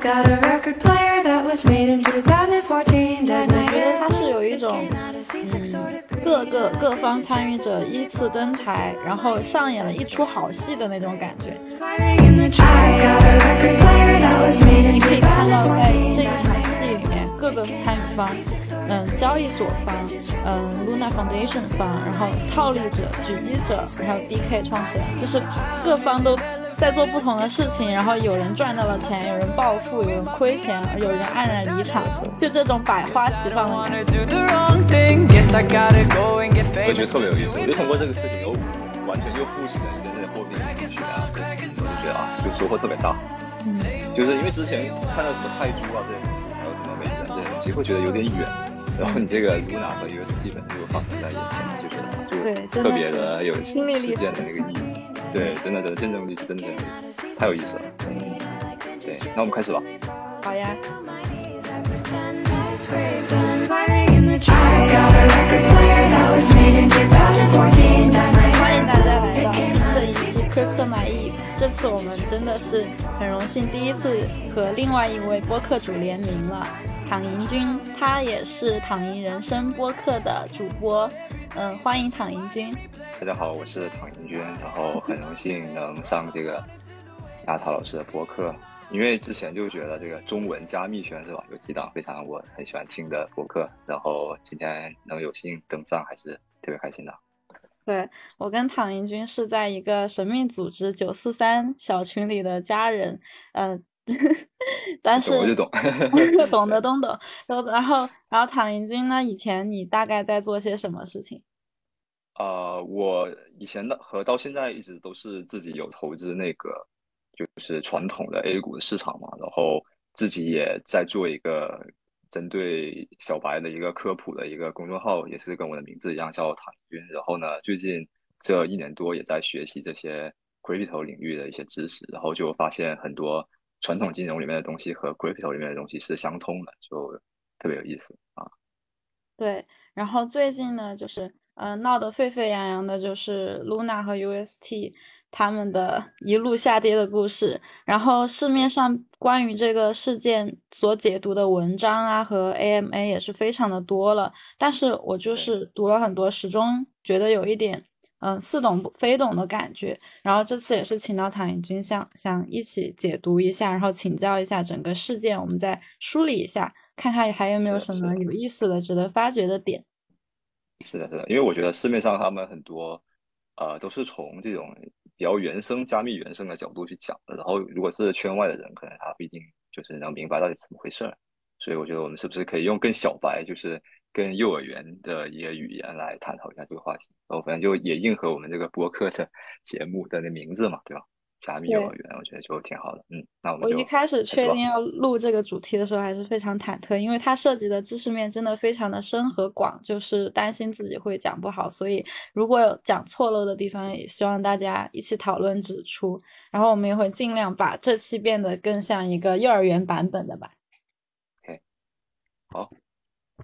got a record player that was made into the garden for me。我觉得他是有一种嗯，各个各方参与者依次登台，然后上演了一出好戏的那种感觉。嗯，你可以看到在这一场戏里面，各个参与方，嗯，交易所方，嗯，Luna Foundation 方，然后套利者、狙击者，然后 DK 创始人，就是各方都。在做不同的事情，然后有人赚到了钱，有人暴富，有人亏钱，有人黯然离场，就这种百花齐放的感觉。我觉得特别有意思，我就通过这个事情又完全又复习了一遍这些货币的学啊，我就觉得啊，这个收获特别大。嗯就是因为之前看到什么泰铢啊这些东西，还有什么美元这些东西，会觉得有点远，然后你这个 Luna 和 US 基本身就放在眼前，就觉得就特别的有亲历历史事件的那个意义。对，真的真的见证历史，真的真的历史，太有意思了。嗯，对，那我们开始吧。好呀，climbing in the tree. I've got a record player that was made in 2014 that my 欢迎大家来到新的一期 Crypto Naive。这次我们真的是很荣幸，第一次和另外一位播客主联名了，躺赢君，他也是躺赢人生播客的主播。嗯，欢迎躺赢君。大家好，我是躺赢君，然后很荣幸能上这个亚涛老师的播客，因为之前就觉得这个中文加密圈是吧，有几档非常我很喜欢听的播客，然后今天能有幸登上，还是特别开心的。对我跟躺赢君是在一个神秘组织九四三小群里的家人，呃，但是懂我就懂 懂的懂懂，然后然后然后躺赢君呢，以前你大概在做些什么事情？呃，我以前的和到现在一直都是自己有投资那个就是传统的 A 股的市场嘛，然后自己也在做一个针对小白的一个科普的一个公众号，也是跟我的名字一样叫唐军。然后呢，最近这一年多也在学习这些 crypto 领域的一些知识，然后就发现很多传统金融里面的东西和 crypto 里面的东西是相通的，就特别有意思啊。对，然后最近呢，就是呃闹得沸沸扬扬的，就是 Luna 和 UST 他们的一路下跌的故事。然后市面上关于这个事件所解读的文章啊和 AMA 也是非常的多了，但是我就是读了很多，始终觉得有一点嗯、呃似懂非懂的感觉。然后这次也是请到唐颖君想想一起解读一下，然后请教一下整个事件，我们再梳理一下，看看还有没有什么有意思的、值得发掘的点。是的，是的，因为我觉得市面上他们很多，呃，都是从这种比较原生、加密原生的角度去讲的。然后，如果是圈外的人，可能他不一定就是能明白到底怎么回事儿。所以，我觉得我们是不是可以用更小白，就是更幼儿园的一个语言来探讨一下这个话题？然后，反正就也应和我们这个播客的 节目的那名字嘛，对吧？加密幼儿园，我觉得就挺好的。嗯，那我们我一开始确定要录这个主题的时候，还是非常忐忑，因为它涉及的知识面真的非常的深和广，就是担心自己会讲不好，所以如果有讲错漏的地方，也希望大家一起讨论指出。然后我们也会尽量把这期变得更像一个幼儿园版本的吧。OK，好，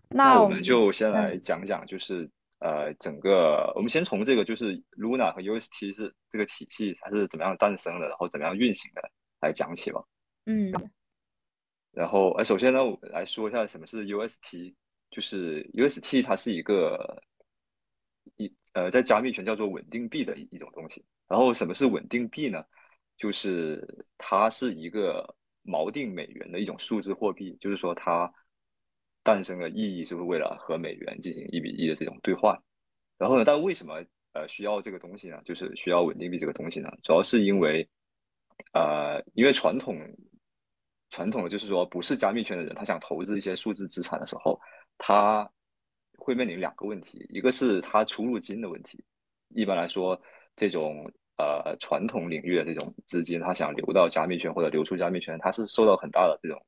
那我们就先来讲讲，就是呃，整个我们先从这个就是 Luna 和 UST 是这个体系它是怎么样诞生的，然后怎么样运行的来讲起吧。嗯然后呃，首先呢，我来说一下什么是 UST，就是 UST 它是一个一呃在加密圈叫做稳定币的一一种东西。然后什么是稳定币呢？就是它是一个锚定美元的一种数字货币，就是说它诞生的意义就是为了和美元进行一比一的这种兑换。然后呢，但为什么呃需要这个东西呢？就是需要稳定币这个东西呢？主要是因为呃，因为传统传统的就是说，不是加密圈的人，他想投资一些数字资产的时候，他会面临两个问题，一个是他出入金的问题。一般来说，这种呃传统领域的这种资金，他想流到加密圈或者流出加密圈，他是受到很大的这种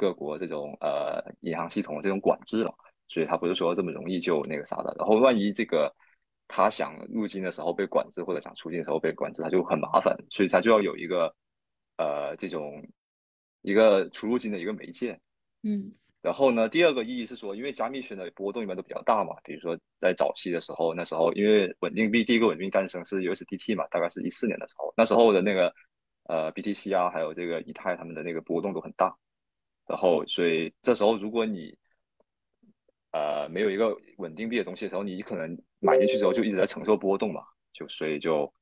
各国这种呃银行系统的这种管制了，所以他不是说这么容易就那个啥的。然后万一这个他想入境的时候被管制，或者想出境的时候被管制，他就很麻烦，所以他就要有一个呃这种一个出入境的一个媒介。嗯然后呢，第二个意义是说，因为加密圈的波动一般都比较大嘛，比如说在早期的时候，那时候因为稳定币第一个稳定币诞生是 USDT 嘛，大概是一四年的时候，那时候的那个呃 BTC 啊，还有这个以太，他们的那个波动都很大。然后，所以这时候如果你呃没有一个稳定币的东西的时候，你可能买进去之后就一直在承受波动嘛，就所以就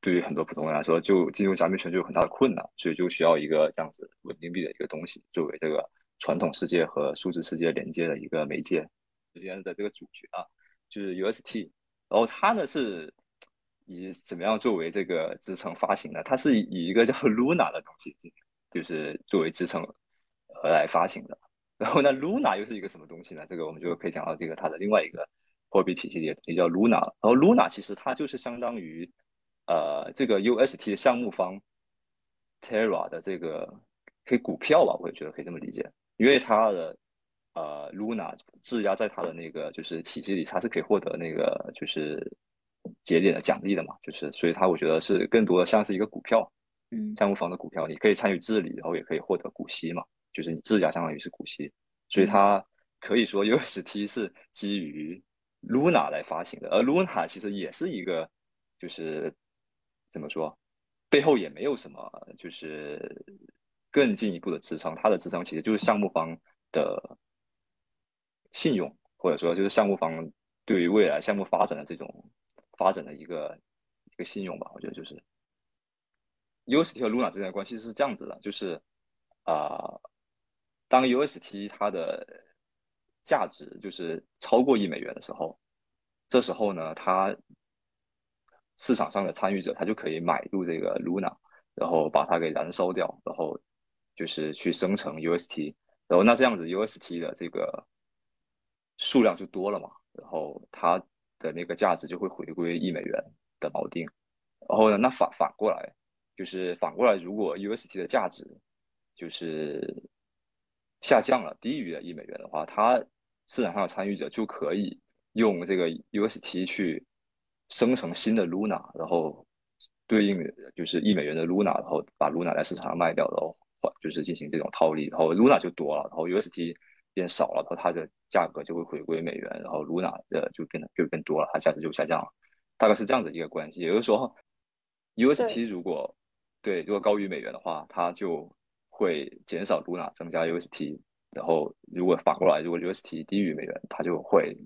对于很多普通人来说，就进入加密圈就有很大的困难，所以就需要一个这样子稳定币的一个东西作为这个传统世界和数字世界连接的一个媒介。之间的这个主角啊，就是 UST，然后它呢是以怎么样作为这个支撑发行的？它是以一个叫 Luna 的东西进，就是作为支撑而来发行的。然后呢，Luna 又是一个什么东西呢？这个我们就可以讲到这个它的另外一个货币体系里也叫 Luna。然后 Luna 其实它就是相当于呃这个 UST 的项目方 Terra 的这个可以股票吧，我也觉得可以这么理解，因为它的呃，Luna 质押在它的那个就是体系里，它是可以获得那个就是节点的奖励的嘛，就是所以它我觉得是更多的像是一个股票，嗯项目方的股票，你可以参与治理，然后也可以获得股息嘛，就是你质押相当于是股息，所以它可以说 UST 是基于 Luna 来发行的，而 Luna 其实也是一个就是怎么说，背后也没有什么就是更进一步的支撑，它的支撑其实就是项目方的。信用，或者说就是项目方对于未来项目发展的这种发展的一个一个信用吧，我觉得就是。UST 和 Luna 之间的关系是这样子的，就是啊、当 UST 它的价值就是超过一美元的时候，这时候呢，它市场上的参与者他就可以买入这个 Luna，然后把它给燃烧掉，然后就是去生成 UST，然后那这样子 UST 的这个数量就多了嘛，然后它的那个价值就会回归一美元的锚定。然后呢，那反反过来就是反过来，如果 UST 的价值就是下降了，低于了一美元的话，它市场上的参与者就可以用这个 UST 去生成新的 Luna，然后对应的就是一美元的 Luna，然后把 Luna 在市场上卖掉，然后换就是进行这种套利，然后 Luna 就多了，然后 UST 变少了，然后它的价格就会回归美元，然后 Luna 的就变得就变多了，它价值就下降了，大概是这样子一个关系。也就是说，UST 如果对如果高于美元的话，它就会减少 Luna，增加 UST，然后如果反过来，如果 UST 低于美元，它就会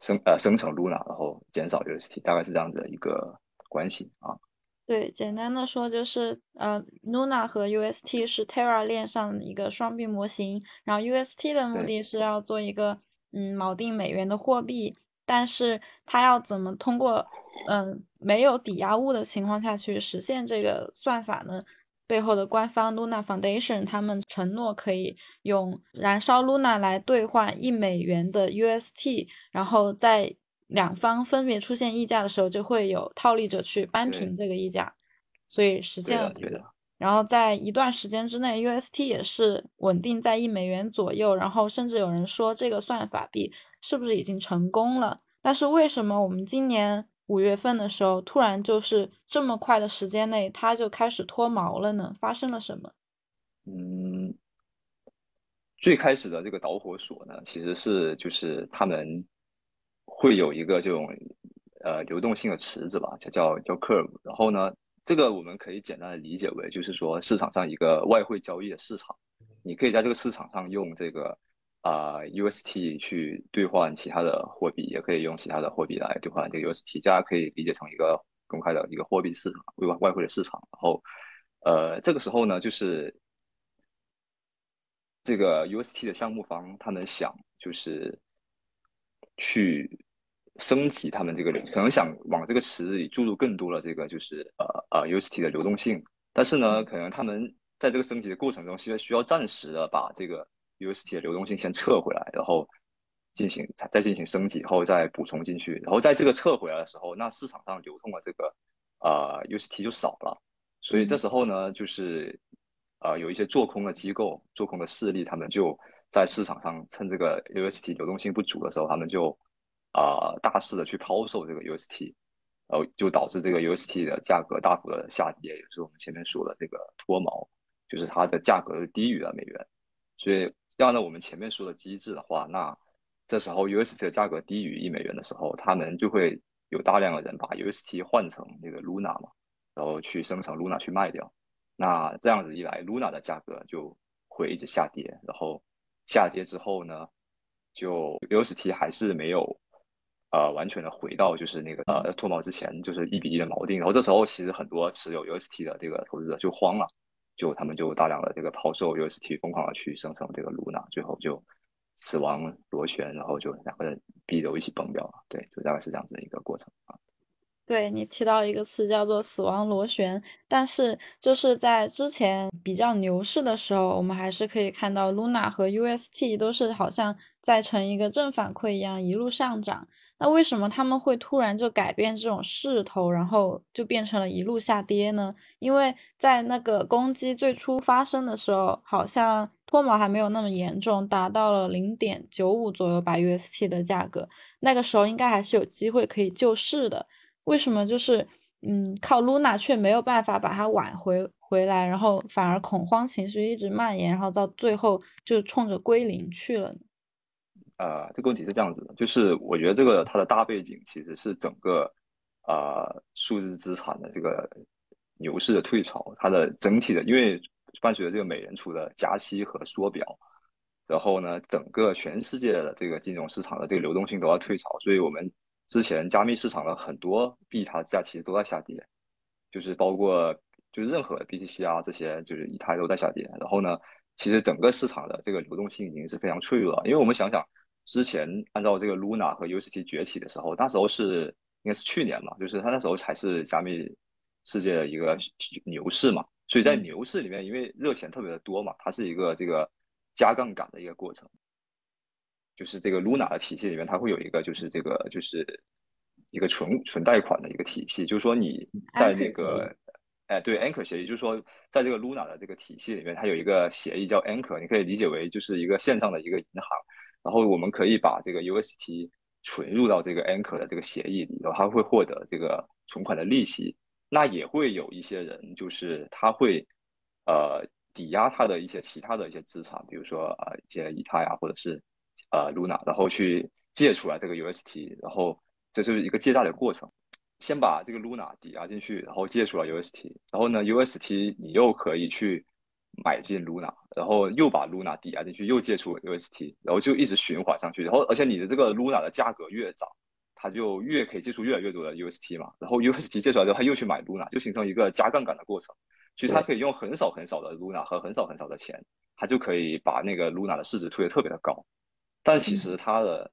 生呃生成 Luna，然后减少 UST，大概是这样子的一个关系啊。对，简单的说就是，呃，Luna 和 UST 是 Terra 链上的一个双币模型，然后 UST 的目的是要做一个嗯锚定美元的货币，但是它要怎么通过嗯没有抵押物的情况下去实现这个算法呢？背后的官方 Luna Foundation 他们承诺可以用燃烧 Luna 来兑换一美元的 UST，然后在两方分别出现溢价的时候，就会有套利者去扳平这个溢价，所以实，现了这个。然后在一段时间之内，UST 也是稳定在一美元左右，然后甚至有人说这个算法币是不是已经成功了？但是为什么我们今年五月份的时候，突然就是这么快的时间内，它就开始脱毛了呢？发生了什么？嗯，最开始的这个导火索呢，其实是就是他们会有一个这种呃流动性的池子吧，叫叫叫 curve。然后呢，这个我们可以简单的理解为就是说市场上一个外汇交易的市场，你可以在这个市场上用这个啊、UST 去兑换其他的货币，也可以用其他的货币来兑换这个 UST，大家可以理解成一个公开的一个货币市场，外外汇的市场。然后呃，这个时候呢，就是这个 UST 的项目方他们想就是去升级他们这个流，可能想往这个池子里注入更多的这个就是呃呃 UST 的流动性，但是呢，可能他们在这个升级的过程中，需要需要暂时的把这个 UST 的流动性先撤回来，然后进行再再进行升级后再补充进去，然后在这个撤回来的时候，那市场上流通的这个呃 UST 就少了，所以这时候呢，就是呃有一些做空的机构、做空的势力，他们就在市场上趁这个 UST 流动性不足的时候，他们就啊、大肆的去抛售这个 UST，然后就导致这个 UST 的价格大幅的下跌，也就是我们前面说的这个脱锚，就是它的价格低于了美元。所以按照我们前面说的机制的话，那这时候 UST 的价格低于一美元的时候，他们就会有大量的人把 UST 换成那个 Luna 嘛，然后去生成 Luna 去卖掉。那这样子一来，Luna 的价格就会一直下跌，然后下跌之后呢，就 UST 还是没有呃完全的回到就是那个呃脱锚之前就是一比一的锚定。然后这时候其实很多持有 UST 的这个投资者就慌了，就他们就大量的这个抛售 UST，疯狂的去生成这个 Luna，最后就死亡螺旋，然后就两个人逼都一起崩掉了。对，就大概是这样子的一个过程啊。对你提到一个词叫做“死亡螺旋”，但是就是在之前比较牛市的时候，我们还是可以看到 Luna 和 UST 都是好像在呈一个正反馈一样一路上涨。那为什么他们会突然就改变这种势头，然后就变成了一路下跌呢？因为在那个攻击最初发生的时候，好像脱锚还没有那么严重，达到了零点九五左右吧 UST 的价格，那个时候应该还是有机会可以救市的。为什么就是嗯靠 Luna 却没有办法把它挽回回来，然后反而恐慌情绪一直蔓延，然后到最后就冲着归零去了呢？呃，这个问题是这样子的，就是我觉得这个它的大背景其实是整个呃数字资产的这个牛市的退潮，它的整体的，因为伴随着这个美联储的加息和缩表，然后呢，整个全世界的这个金融市场的这个流动性都要退潮，所以我们。之前加密市场的很多币，它价其实都在下跌，就是包括就是任何 BTC 啊这些，就是以太都在下跌。然后呢，其实整个市场的这个流动性已经是非常脆弱了。因为我们想想，之前按照这个 Luna 和 UST 崛起的时候，那时候是应该是去年嘛，就是它那时候才是加密世界的一个牛市嘛。所以在牛市里面，因为热钱特别的多嘛，它是一个这个加杠杆的一个过程。就是这个 Luna 的体系里面，它会有一个，就是这个，就是一个纯纯贷款的一个体系。就是说你在那个，哎，对，Anchor 协议，就是说在这个 Luna 的这个体系里面，它有一个协议叫 Anchor，你可以理解为就是一个线上的一个银行。然后我们可以把这个 UST 存入到这个 Anchor 的这个协议里，然后它会获得这个存款的利息。那也会有一些人，就是他会呃抵押他的一些其他的一些资产，比如说呃一些以太啊，或者是。呃，Luna，然后去借出来这个 UST，然后这就是一个借贷的过程。先把这个 Luna 抵押进去，然后借出来 UST，然后呢，UST 你又可以去买进 Luna，然后又把 Luna 抵押进去，又借出 UST，然后就一直循环上去。然后而且你的这个 Luna 的价格越涨，它就越可以借出越来越多的 UST 嘛。然后 UST 借出来之后，它又去买 Luna，就形成一个加杠杆的过程。其实它可以用很少很少的 Luna 和很少很少的钱，它就可以把那个 Luna 的市值推得特别的高。但其实它的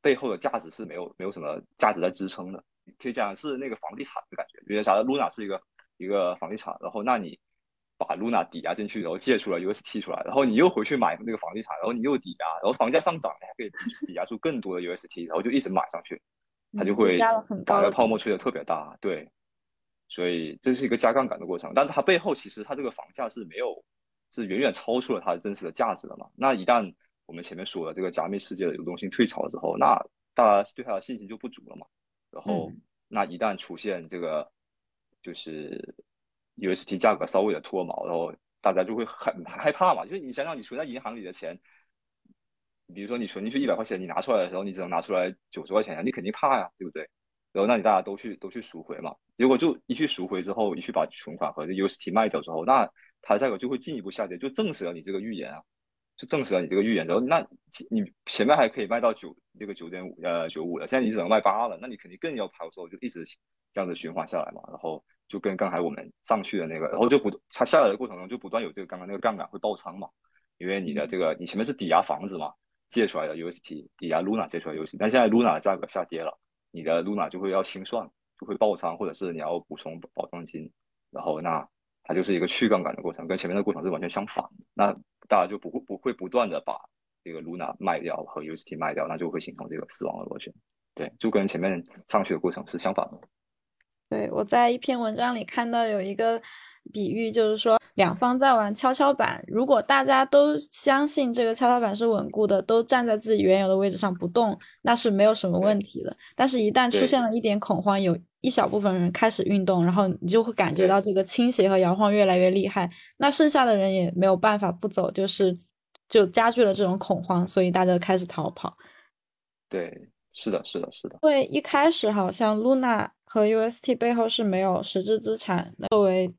背后的价值是没有没有什么价值在支撑的，可以讲是那个房地产的感觉。比如啥，Luna 是一个一个房地产，然后那你把 Luna 抵押进去，然后借出来 UST 出来，然后你又回去买那个房地产，然后你又抵押，然后房价上涨，你还可以抵押出更多的 UST，然后就一直买上去，它就会把那个泡沫吹得特别大。对，所以这是一个加杠杆的过程，但它背后其实它这个房价是没有，是远远超出了它的真实的价值的嘛。那一旦我们前面说的这个加密世界的流动性退潮之后，那大家对它的信心就不足了嘛。然后，那一旦出现这个就是 UST 价格稍微的脱锚，然后大家就会很害怕嘛。就是你想想，你存在银行里的钱，比如说你存进去一百块钱，你拿出来的时候，你只能拿出来九十块钱呀，你肯定怕呀，对不对？然后，那你大家都去都去赎回嘛。结果就一去赎回之后，一去把存款和 UST 卖掉之后，那它的价格就会进一步下跌，就证实了你这个预言啊。就证实了你这个预言，然后那你前面还可以卖到九这个九点五呃九五了，现在你只能卖八了，那你肯定更要抛售，就一直这样子循环下来嘛。然后就跟刚才我们上去的那个，然后就不它下来的过程中就不断有这个刚刚那个杠杆会爆仓嘛，因为你的这个你前面是抵押房子嘛，借出来的 UST 抵押 Luna 借出来 UST，但现在 Luna 的价格下跌了，你的 Luna 就会要清算，就会爆仓，或者是你要补充保证金，然后那。它就是一个去杠杆的过程，跟前面的过程是完全相反的。那大家就不会不会不断的把这个 Luna 卖掉和 UST 卖掉，那就会形成这个死亡的螺旋。对，就跟前面上去的过程是相反的。对，我在一篇文章里看到有一个比喻，就是说两方在玩跷跷板，如果大家都相信这个跷跷板是稳固的，都站在自己原有的位置上不动，那是没有什么问题的。但是，一旦出现了一点恐慌，有一小部分人开始运动，然后你就会感觉到这个倾斜和摇晃越来越厉害，那剩下的人也没有办法不走，就是就加剧了这种恐慌，所以大家开始逃跑。对，是的，是的，是的。对，一开始好像 Luna 和 UST 背后是没有实质资产作为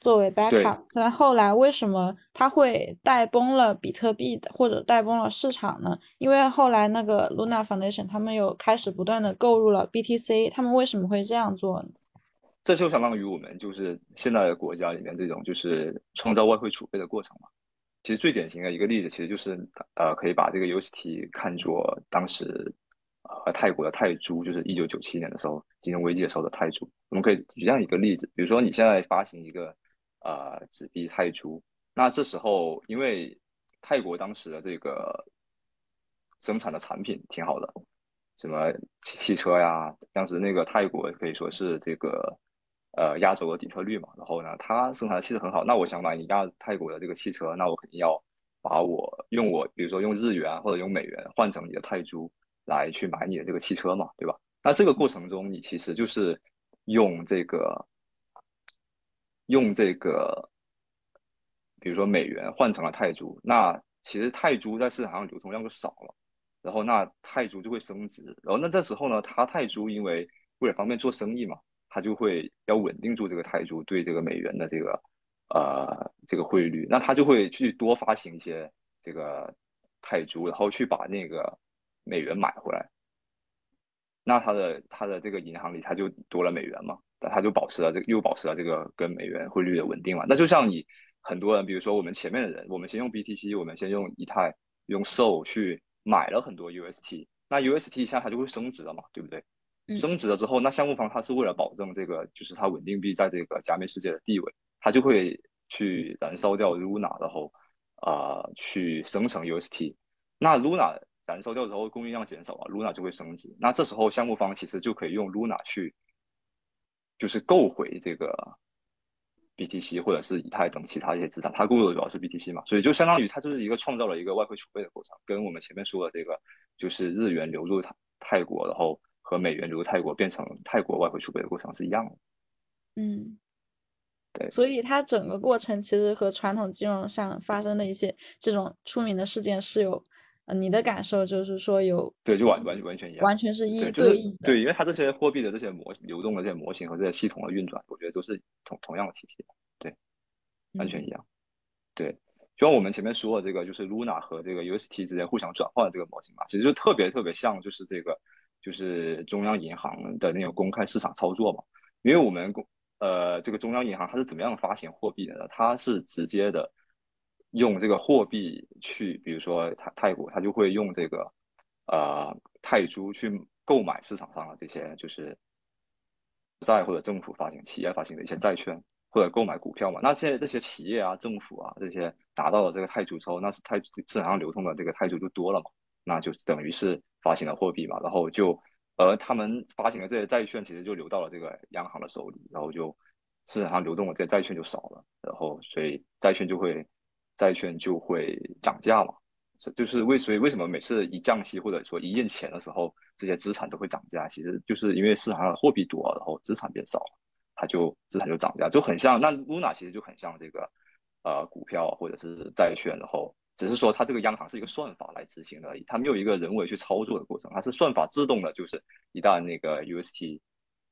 作为 backup，但后来为什么它会带崩了比特币的或者带崩了市场呢？因为后来那个 Luna Foundation 他们有开始不断的购入了 BTC，他们为什么会这样做呢？这就相当于我们就是现在的国家里面这种就是创造外汇储备的过程嘛。其实最典型的一个例子，其实就是呃，可以把这个 UST 看作当时呃泰国的泰铢，就是一九九七年的时候金融危机的时候的泰铢。我们可以举这样一个例子，比如说你现在发行一个呃纸币泰铢，那这时候因为泰国当时的这个生产的产品挺好的，什么汽汽车呀，当时那个泰国可以说是这个呃亚洲的底特律嘛，然后呢，它生产的汽车很好，那我想买你亚泰国的这个汽车，那我肯定要把我用我比如说用日元或者用美元换成你的泰铢来去买你的这个汽车嘛，对吧？那这个过程中，你其实就是用这个用这个，比如说美元换成了泰铢，那其实泰铢在市场上流通量就少了。然后那泰铢就会升值，然后那这时候呢，它泰铢因为为了方便做生意嘛，它就会要稳定住这个泰铢对这个美元的这个呃这个汇率，那它就会去多发行一些这个泰铢，然后去把那个美元买回来，那他的他的这个银行里他就多了美元嘛，那他就保持了这个又保持了这个跟美元汇率的稳定嘛，那就像你很多人，比如说我们前面的人，我们先用 BTC，我们先用以太用 SOL 去。买了很多 UST，那 UST 现在它就会升值了嘛，对不对？升值了之后，那项目方它是为了保证这个就是它稳定币在这个加密世界的地位，它就会去燃烧掉 Luna，然后啊去生成 UST。那 Luna 燃烧掉之后，供应量减少啊，Luna 就会升值。那这时候项目方其实就可以用 Luna 去就是购回这个。BTC 或者是以太等其他一些资产，它购入的主要是 BTC 嘛，所以就相当于它就是一个创造了一个外汇储备的过程，跟我们前面说的这个就是日元流入泰泰国，然后和美元流入泰国变成泰国外汇储备的过程是一样的。嗯，对，所以它整个过程其实和传统金融上发生的一些这种出名的事件是有，呃，你的感受就是说有对，就完完完全一样，完全是一对应的，对，因为它这些货币的这些模流动的这些模型和这些系统的运转，我觉得都是同同样的体系。对完全一样，对，就像我们前面说的这个，就是 Luna 和这个 UST 之间互相转换的这个模型嘛，其实就特别特别像，就是这个就是中央银行的那种公开市场操作嘛。因为我们公呃这个中央银行它是怎么样发行货币的呢？它是直接的用这个货币去，比如说泰泰国，它就会用这个呃泰铢去购买市场上的这些就是债或者政府发行、企业发行的一些债券。或者购买股票嘛，那现在这些企业啊、政府啊这些拿到了这个泰铢之后，那是泰市场上流通的这个泰铢就多了嘛，那就等于是发行了货币嘛，然后就而他们发行的这些债券其实就流到了这个央行的手里，然后就市场上流动的这些债券就少了，然后所以债券就会债券就会涨价嘛，就是为所以为什么每次一降息或者说一印钱的时候，这些资产都会涨价，其实就是因为市场上的货币多，然后资产变少了。它就资产就涨价，就很像那 Luna 其实就很像这个呃股票或者是债券，然后只是说它这个央行是一个算法来执行而已，它没有一个人为去操作的过程，它是算法自动的，就是一旦那个 UST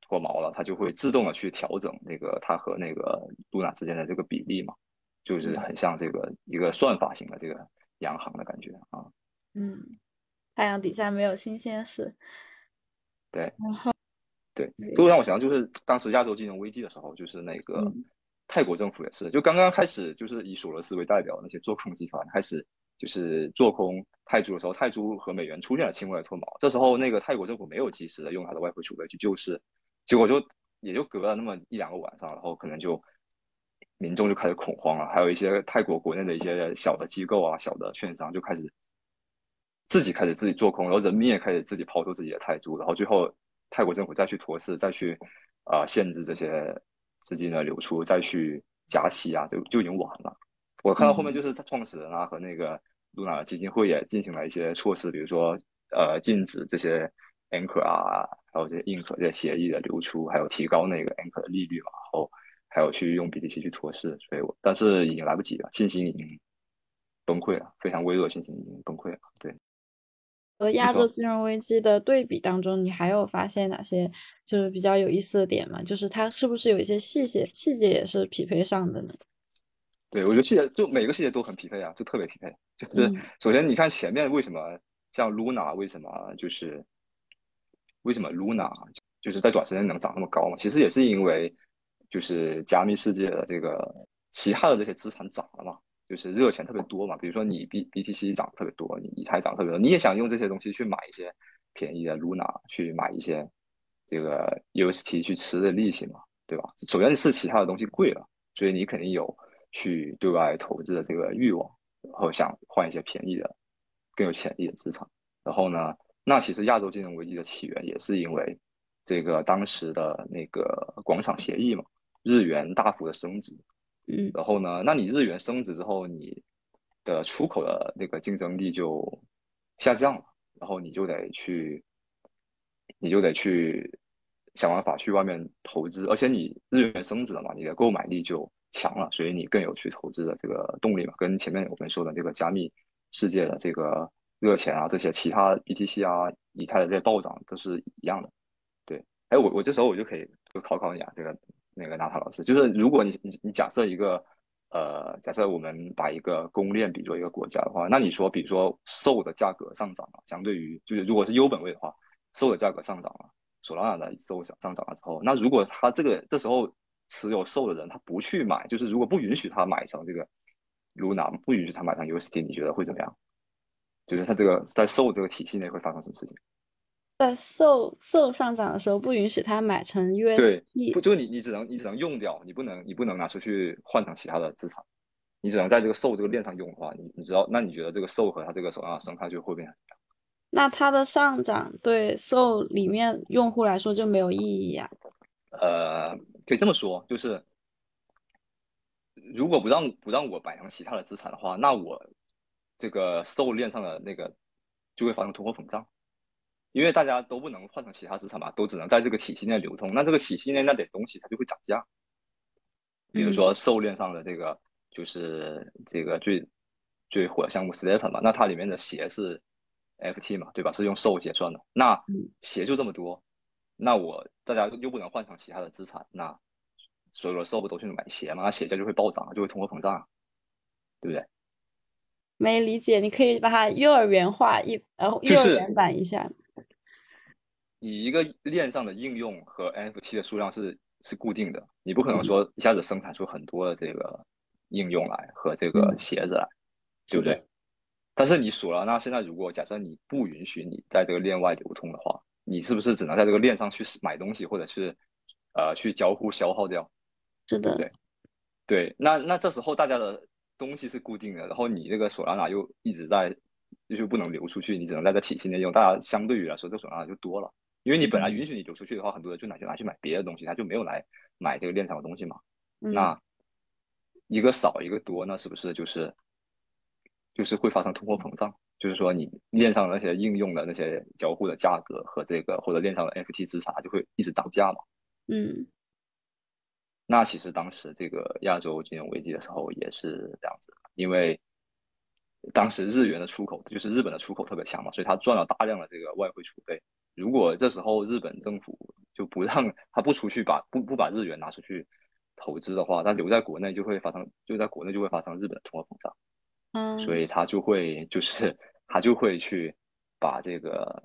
脱毛了，它就会自动的去调整那个它和那个 Luna 之间的这个比例嘛，就是很像这个一个算法型的这个洋行的感觉啊。嗯，太阳底下没有新鲜事。对。然后。对，都让我想到就是当时亚洲金融危机的时候，就是那个泰国政府也是，就刚刚开始就是以索罗斯为代表那些做空集团开始就是做空泰铢的时候，泰铢和美元出现了轻微的脱锚，这时候那个泰国政府没有及时的用它的外汇储备去救市，结果就也就隔了那么一两个晚上，然后可能就民众就开始恐慌了，还有一些泰国国内的一些小的机构啊、小的券商就开始自己开始自己做空，然后人民也开始自己抛出自己的泰铢，然后最后。泰国政府再去托市，再去啊限制这些资金的流出，再去加息啊，就就已经晚了。我看到后面就是创始人啊和那个露娜基金会也进行了一些措施，比如说呃禁止这些 anchor 啊，还有这些 ink 这些协议的流出，还有提高那个 anchor 的利率嘛，然后还有去用 BTC 去托市。所以，我但是已经来不及了，信心已经崩溃了，非常微弱的信心已经崩溃了。对。和亚洲金融危机的对比当中，你还有发现哪些就是比较有意思的点吗？就是它是不是有一些细节细节也是匹配上的呢？对，我觉得细节就每个细节都很匹配啊，就特别匹配。就是嗯首先你看前面为什么像 Luna 为什么就是为什么 Luna 就是在短时间能涨那么高嘛？其实也是因为就是加密世界的这个其他的这些资产涨了嘛，就是热钱特别多嘛。比如说你 B BTC 涨特别多，你以太涨特别多，你也想用这些东西去买一些便宜的 Luna，去买一些这个 UST 去吃的利息嘛，对吧？首先是其他的东西贵了，所以你肯定有去对外投资的这个欲望，然后想换一些便宜的、更有潜力的资产。然后呢，那其实亚洲金融危机的起源也是因为这个当时的那个广场协议嘛，日元大幅的升值，嗯。然后呢，那你日元升值之后，你的出口的那个竞争力就下降了，然后你就得去，你就得去想办法去外面投资，而且你日元升值了嘛，你的购买力就强了，所以你更有去投资的这个动力嘛，跟前面我们说的这个加密世界的这个热钱啊，这些其他 BTC 啊、以太的这些暴涨都是一样的。对，哎，我我这时候我就可以就考考你啊，这个那个娜塔老师，就是如果你你你假设一个呃，假设我们把一个公链比作一个国家的话，那你说，比如说售的价格上涨了，相对于就是如果是优本位的话售的价格上涨了，Solana 的售上涨了之后，那如果他这个这时候持有售的人他不去买，就是如果不允许他买成这个 Luna，不允许他买成 UST，你觉得会怎么样？就是他这个在售这个体系内会发生什么事情？在 SO SO 上涨的时候，不允许它买成对，UST 不，就是你你只能你只能用掉，你不能你不能拿出去换成其他的资产，你只能在这个 SOL 这个链上用的话，你你知道，那你觉得这个 SOL 和它这个手上的生态就会变成怎样？那它的上涨对 SO 里面用户来说就没有意义呀、呃，可以这么说，就是如果不让不让我摆成其他的资产的话，那我这个 SOL 链上的那个就会发生通货膨胀，因为大家都不能换成其他资产嘛，都只能在这个体系内流通。那这个体系内那点东西它就会涨价，比如说 SOL 链上的这个就是这个最最火的项目 Stepn 嘛，那它里面的鞋是 FT 嘛，对吧？是用 SOL 结算的，那嗯鞋就这么多，那我大家又不能换成其他的资产，那所有的 SOL 不都去买鞋嘛？那鞋价就会暴涨，就会通货膨胀啊，对不对？没理解，你可以把它幼儿园化一呃就是幼儿园版一下。你一个链上的应用和 NFT 的数量是是固定的，你不可嗯。能说一下子生产出很多的这个应用来和这个嗯。鞋子来，对不对？但是你索拉那现在如果假设你不允许你在这个链外流通的话，你是不是只能在这个链上去买东西，或者是呃去交互消耗掉？是的，对对，那那这时候大家的东西是固定的，然后你这个索拉纳又一直在，就是不能流出去，你只能在这体系内用，大家相对于来说，这索拉纳就多了，因为你本来嗯允许你流出去的话，很多人就拿去拿去买别的东西，他就没有来买这个链上的东西嘛。嗯，那一个少一个多，那是不是就是就是会发生通货膨胀？就是说你链上的那些应用的那些交互的价格和这个或者链上的 NFT 资产，它就会一直涨价嘛。嗯那其实当时这个亚洲金融危机的时候也是这样子，因为当时日元的出口就是日本的出口特别强嘛，所以他赚了大量的这个外汇储备。如果这时候日本政府就不让他不出去把不不把日元拿出去投资的话，他留在国内就会发生就在国内就会发生日本的通货膨胀，嗯，所以他就会就是他就会去把这个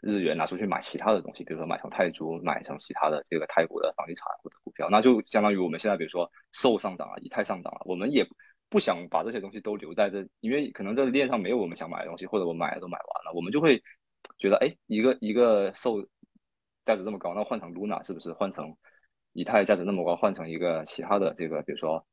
日元拿出去买其他的东西，比如说买成泰铢，买成其他的这个泰国的房地产或者股票，那就相当于我们现在比如说寿上涨了，以太上涨了，我们也不想把这些东西都留在这，因为可能这链上没有我们想买的东西，或者我买的都买完了，我们就会觉得，哎，一个一个受价值这么高，那换成 Luna 是不是换成以太价值那么高，换成一个其他的这个，比如说。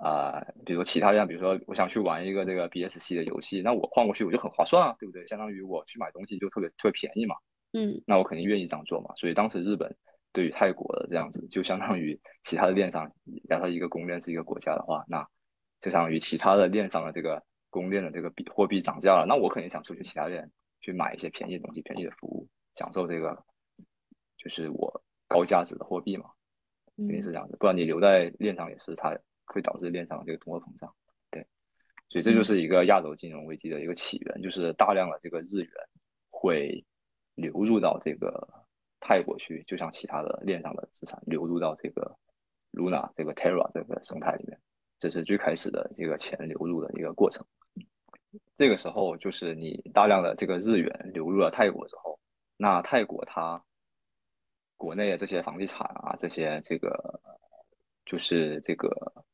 啊、比如说其他样，比如说我想去玩一个这个 BSC 的游戏，那我换过去我就很划算啊，对不对？相当于我去买东西就特别特别便宜嘛，嗯那我肯定愿意这样做嘛。所以当时日本对于泰国的这样子，就相当于其他的链上，假设一个公链是一个国家的话，那就相当于其他的链上的这个公链的这个比货币涨价了，那我肯定想出去其他链去买一些便宜的东西、便宜的服务，享受这个就是我高价值的货币嘛。肯定是嗯这样子，不然你留在链上也是，它会导致链上的这个通货膨胀。对，所以这就是一个亚洲金融危机的一个起源，就是大量的这个日元会流入到这个泰国去，就像其他的链上的资产流入到这个 Luna 这个 Terra 这个生态里面，这是最开始的这个钱流入的一个过程。这个时候就是你大量的这个日元流入了泰国之后，那泰国它国内的这些房地产啊，这些这个就是这个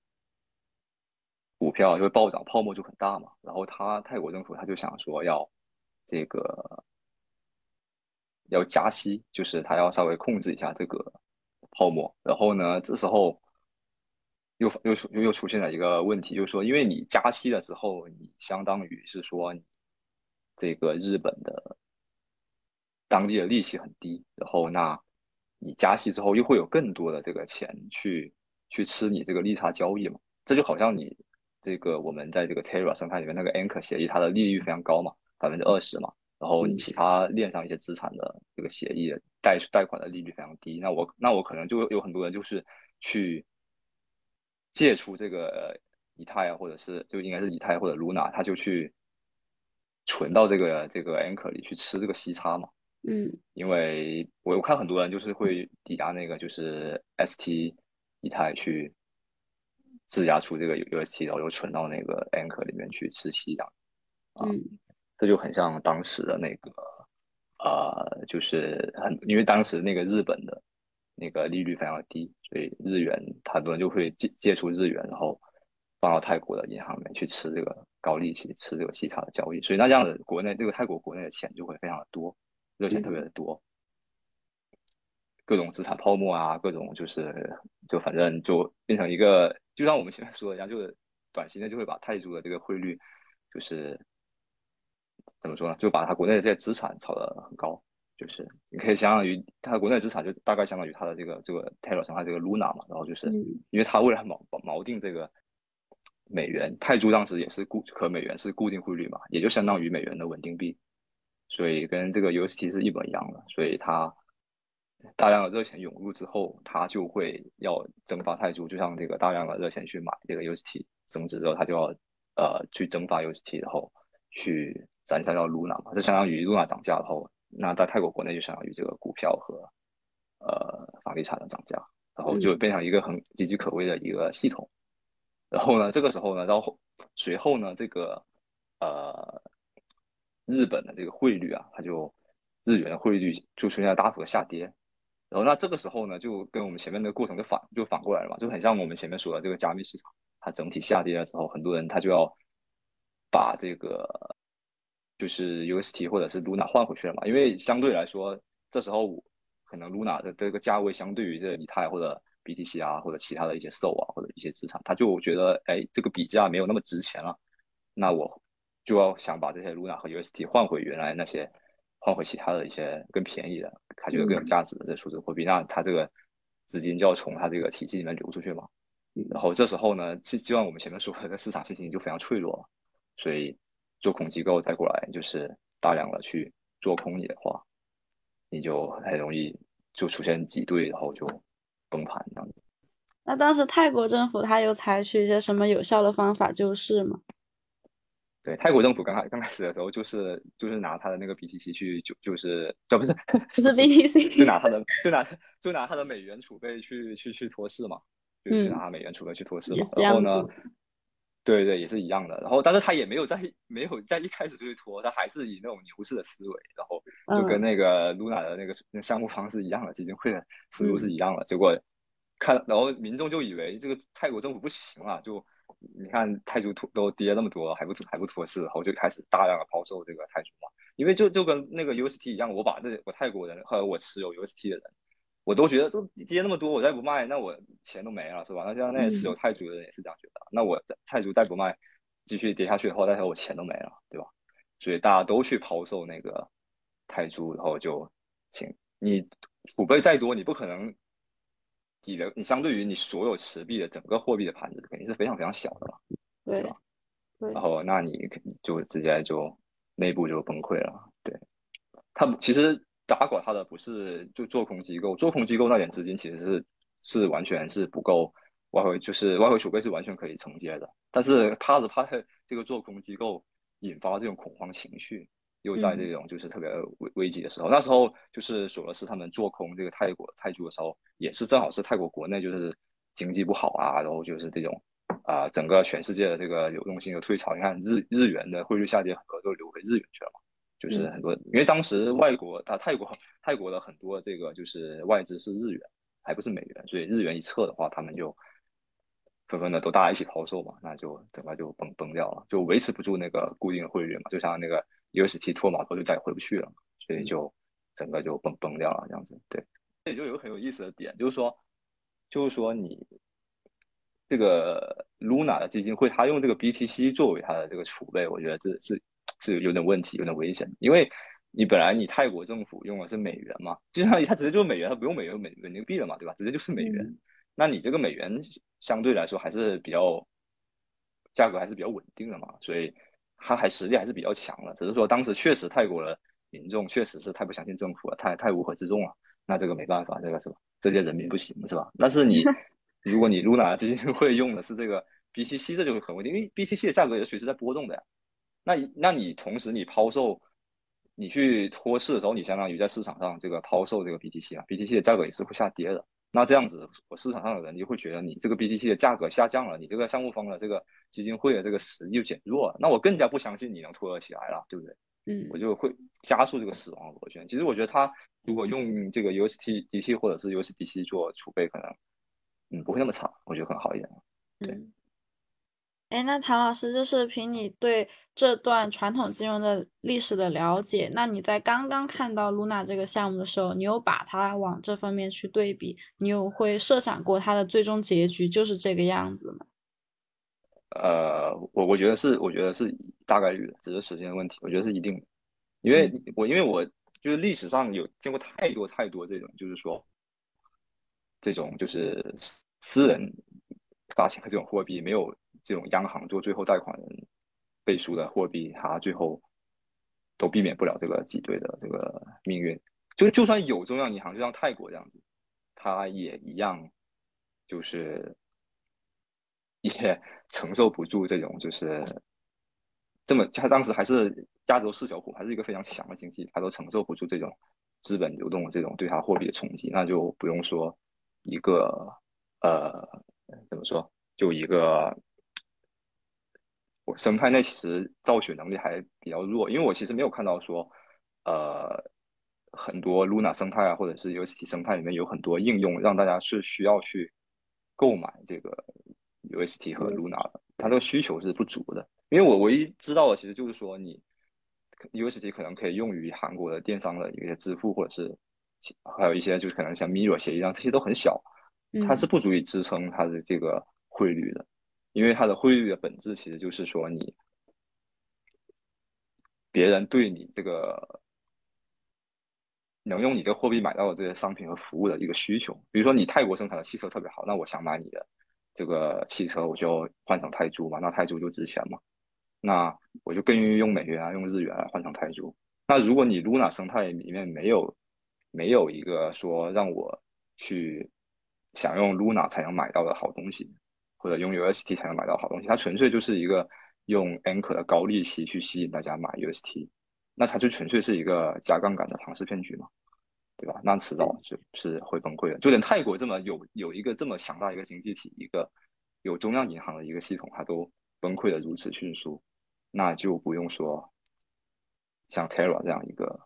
股票就会暴涨，泡沫就很大嘛。然后他泰国政府他就想说要这个要加息，就是他要稍微控制一下这个泡沫。然后呢，这时候又又又又出现了一个问题，就是说，因为你加息了之后，你相当于是说这个日本的当地的利息很低，然后那你加息之后又会有更多的这个钱去去吃你这个利差交易嘛？这就好像你这个我们在这个 Terra 生态里面那个 Anchor 协议，它的利率非常高嘛，百分之二十嘛，然后你其他链上一些资产的这个协议贷贷款的利率非常低，那我那我可能就有很多人就是去借出这个以太啊，或者是就应该是以太或者 Luna，他就去存到这个这个 Anchor 里去吃这个息差嘛。嗯因为我我看很多人就是会抵押那个就是 ST 以太去质押出这个 UST，然后又存到那个 Anchor 里面去吃息这样。啊嗯这就很像当时的那个呃，就是很因为当时那个日本的那个利率非常的低，所以日元很多人就会借借出日元，然后放到泰国的银行里面去吃这个高利息，吃这个息差的交易，所以那这样子国内这个泰国国内的钱就会非常的多，热钱特别的多。各种资产泡沫啊，各种就是就反正就变成一个，就像我们前面说的一样，就是短期内就会把泰铢的这个汇率，就是怎么说呢，就把它国内的这些资产炒得很高，就是你可以相当于它国内资产就大概相当于它的这个这个 Terra 上它这个 Luna 嘛，然后就是嗯。因为它为了锚锚定这个美元，泰铢当时也是固和美元是固定汇率嘛，也就相当于美元的稳定币，所以跟这个 UST 是一模一样的，所以它大量的热钱涌入之后，它就会要蒸发泰铢，就像这个大量的热钱去买这个 UST 升值之后，它就要呃去蒸发 UST，然后去展现到 Luna 嘛，就相当于 Luna 涨价，然后那在泰国国内就相当于这个股票和呃房地产的涨价，然后就变成一个很岌岌可危的一个系统。然后呢，这个时候呢，然后随后呢，这个呃日本的这个汇率啊，它就日元的汇率就出现了大幅的下跌。然后那这个时候呢，就跟我们前面的过程就反就反过来了嘛，就很像我们前面说的这个加密市场，它整体下跌了之后，很多人他就要把这个就是 UST 或者是 Luna 换回去了嘛，因为相对来说，这时候可能 Luna 的这个价位相对于这个以太或者 BTC 啊或者其他的一些 SOL 啊或者一些资产，他就觉得哎这个比价没有那么值钱了，那我就要想把这些 Luna 和 UST 换回原来那些换回其他的一些更便宜的，他觉得更有价值的这数字货币，那他这个资金就要从他这个体系里面流出去嘛。然后这时候呢，就就像我们前面说的，市场信心就非常脆弱，所以做空机构再过来就是大量的去做空你的话，你就很容易就出现挤兑，然后就崩盘这样子。那当时泰国政府他有采取一些什么有效的方法救市吗？对，泰国政府刚开刚开始的时候，就是就是拿他的那个 BTC 去就就是这不是不是 BTC 就拿他的就拿就拿他的美元储备去去去托市嘛，就去嗯拿他美元储备去托市嘛然后呢做，对对，也是一样的。然后，但是他也没有在没有在一开始就去拖，他还是以那种牛市的思维，然后就跟嗯那个 Luna 的那个那项目方式一样的，基金会的思路是嗯一样的。结果看，然后民众就以为这个泰国政府不行了，就你看泰铢脱都跌那么多，还不还不脱市，然后就开始大量的抛售这个泰铢嘛。因为就就跟那个 UST 一样，我把那我泰国人和我持有 UST 的人，我都觉得都跌那么多，我再不卖，那我钱都没了，是吧？那像那些持有泰铢的人也是这样觉得，那我在泰铢再不卖，继续跌下去的话，代表我钱都没了，对吧？所以大家都去抛售那个泰铢，然后就请你储备再多，你不可能你的你相对于你所有持币的整个货币的盘子，肯定是非常非常小的嘛。对吧对然后那你肯就直接就内部就崩溃了。对，他其实打垮他的不是就做空机构，做空机构那点资金其实是是完全是不够外汇就是外汇储备是完全可以承接的，但是怕是怕这个做空机构引发这种恐慌情绪，又在这种就是特别危危急的时候，那时候就是索罗斯他们做空这个泰国泰铢的时候，也是正好是泰国国内就是经济不好啊，然后就是这种啊、整个全世界的这个流动性的退潮，你看日日元的汇率下跌，很多都流回日元去了嘛。就是很多，因为当时外国啊泰国泰国的很多这个就是外资是日元，还不是美元，所以日元一撤的话，他们就纷纷的都大家一起抛售嘛，那就整个就崩崩掉了，就维持不住那个固定汇率嘛，就像那个 UST 脱码头就再也回不去了，所以就整个就崩崩掉了这样子。对，这里就有个很有意思的点，就是说，就是说你这个 Luna 的基金会，它用这个 BTC 作为它的这个储备，我觉得这是是有点问题，有点危险，因为你本来你泰国政府用的是美元嘛，就相当于它直接就是美元，它不用美元美稳定币了嘛，对吧？直接就是美元。嗯那你这个美元相对来说还是比较价格还是比较稳定的嘛，所以它还实力还是比较强的。只是说当时确实泰国的民众确实是太不相信政府了，太太乌合之众了。那这个没办法，这个是吧？这些人民不行是吧？但是你 如果你 Luna 基金会用的是这个 BTC，这就很稳定，因为 BTC 的价格也随时在波动的呀。那那你同时你抛售，你去托市的时候，你相当于在市场上这个抛售这个 BTC 啊，BTC 的价格也是会下跌的。那这样子，我市场上的人就会觉得你这个 BTC 的价格下降了，你这个项目方的这个基金会的这个实力就减弱了，那我更加不相信你能托得起来了，对不对？嗯我就会加速这个死亡螺旋。其实我觉得他如果用这个 USDT 或者是 USDC 做储备，可能嗯不会那么差，我觉得很好一点。对嗯。哎，那唐老师，就是凭你对这段传统金融的历史的了解，那你在刚刚看到 Luna 这个项目的时候，你有把它往这方面去对比，你有会设想过它的最终结局就是这个样子吗？呃，我我觉得是，我觉得是大概率的，只是时间的问题。我觉得是一定的，因为我因为我就是历史上有见过太多太多这种，就是说这种就是私人发行的这种货币，没有这种央行做最后贷款人背书的货币，它最后都避免不了这个挤兑的这个命运。就就算有中央银行，就像泰国这样子，它也一样，就是也承受不住这种就是这么，它当时还是亚洲四小虎，还是一个非常强的经济，它都承受不住这种资本流动的这种对它货币的冲击，那就不用说一个呃怎么说，就一个我生态内其实造血能力还比较弱，因为我其实没有看到说呃很多 Luna 生态啊，或者是 UST 生态里面有很多应用让大家是需要去购买这个 UST 和 Luna 的，它这个需求是不足的。因为我唯一知道的其实就是说你 UST 可能可以用于韩国的电商的一些支付，或者是还有一些就是可能像 Mirror 协议上这些都很小，它是不足以支撑它的这个汇率的，因为它的汇率的本质其实就是说你别人对你这个能用你这货币买到的这些商品和服务的一个需求。比如说你泰国生产的汽车特别好，那我想买你的这个汽车，我就换成泰铢嘛，那泰铢就值钱嘛，那我就更愿意用美元啊，用日元来换成泰铢。那如果你 Luna 生态里面没有没有一个说让我去想用 Luna 才能买到的好东西，或者用 UST 才能买到好东西，它纯粹就是一个用 Anchor 的高利息去吸引大家买 UST，那它就纯粹是一个加杠杆的庞氏骗局嘛，对吧？那迟早就是会崩溃的。就连泰国这么有有一个这么强大一个经济体，一个有中央银行的一个系统，它都崩溃的如此迅速，那就不用说像 Terra 这样一个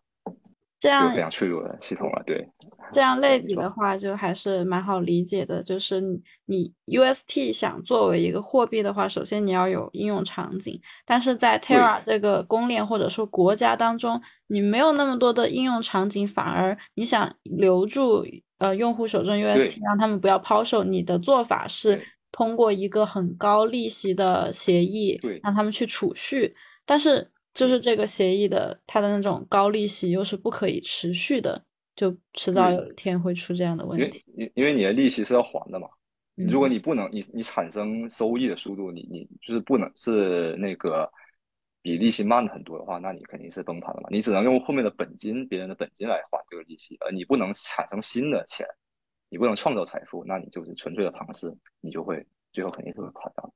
这样就非常脆弱的系统了。对，这样类比的话，就还是蛮好理解的。就是你你 UST 想作为一个货币的话，首先你要有应用场景，但是在 Terra 这个公链或者说国家当中，你没有那么多的应用场景，反而你想留住呃用户手中 UST，让他们不要抛售，你的做法是通过一个很高利息的协议让他们去储蓄，但是就是这个协议的它的那种高利息又是不可以持续的，就迟早有一天会出这样的问题。因因为你的利息是要还的嘛。如果嗯你不能，你你产生收益的速度，你你就是不能是那个比利息慢很多的话，那你肯定是崩盘了嘛。你只能用后面的本金，别人的本金来还这个利息，而你不能产生新的钱，你不能创造财富，那你就是纯粹的庞氏，你就会最后肯定是会垮掉。